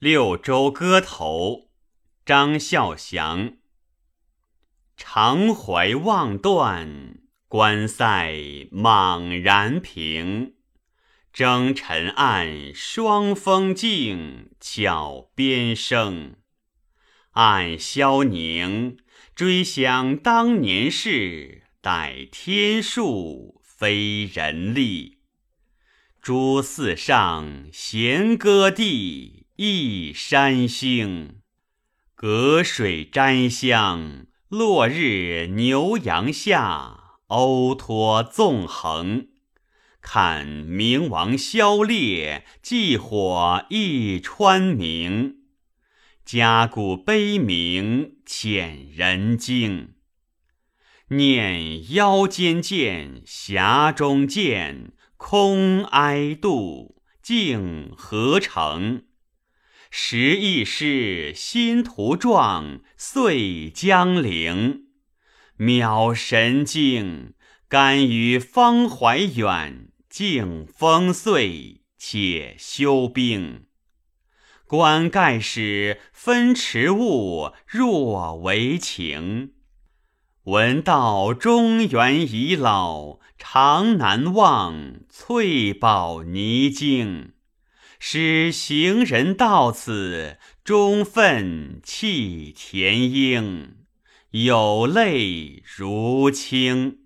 六州歌头，张孝祥。长怀望断，关塞莽然平。征尘暗，霜风静，巧边声。暗萧凝，追想当年事，待天数，非人力。诸寺上弦歌地，一山星。隔水沾香，落日牛羊下，欧托纵横。看明王消烈，祭火一川明。家鼓悲鸣，遣人惊。念腰间剑，匣中剑，空哀度，竟何成？时易逝，心图壮，岁将零。渺神经，甘于方怀远，敬风岁，且休兵。观盖使分池物，若为情。闻道中原已老，常难忘翠宝泥京。使行人到此，终愤弃田英，有泪如倾。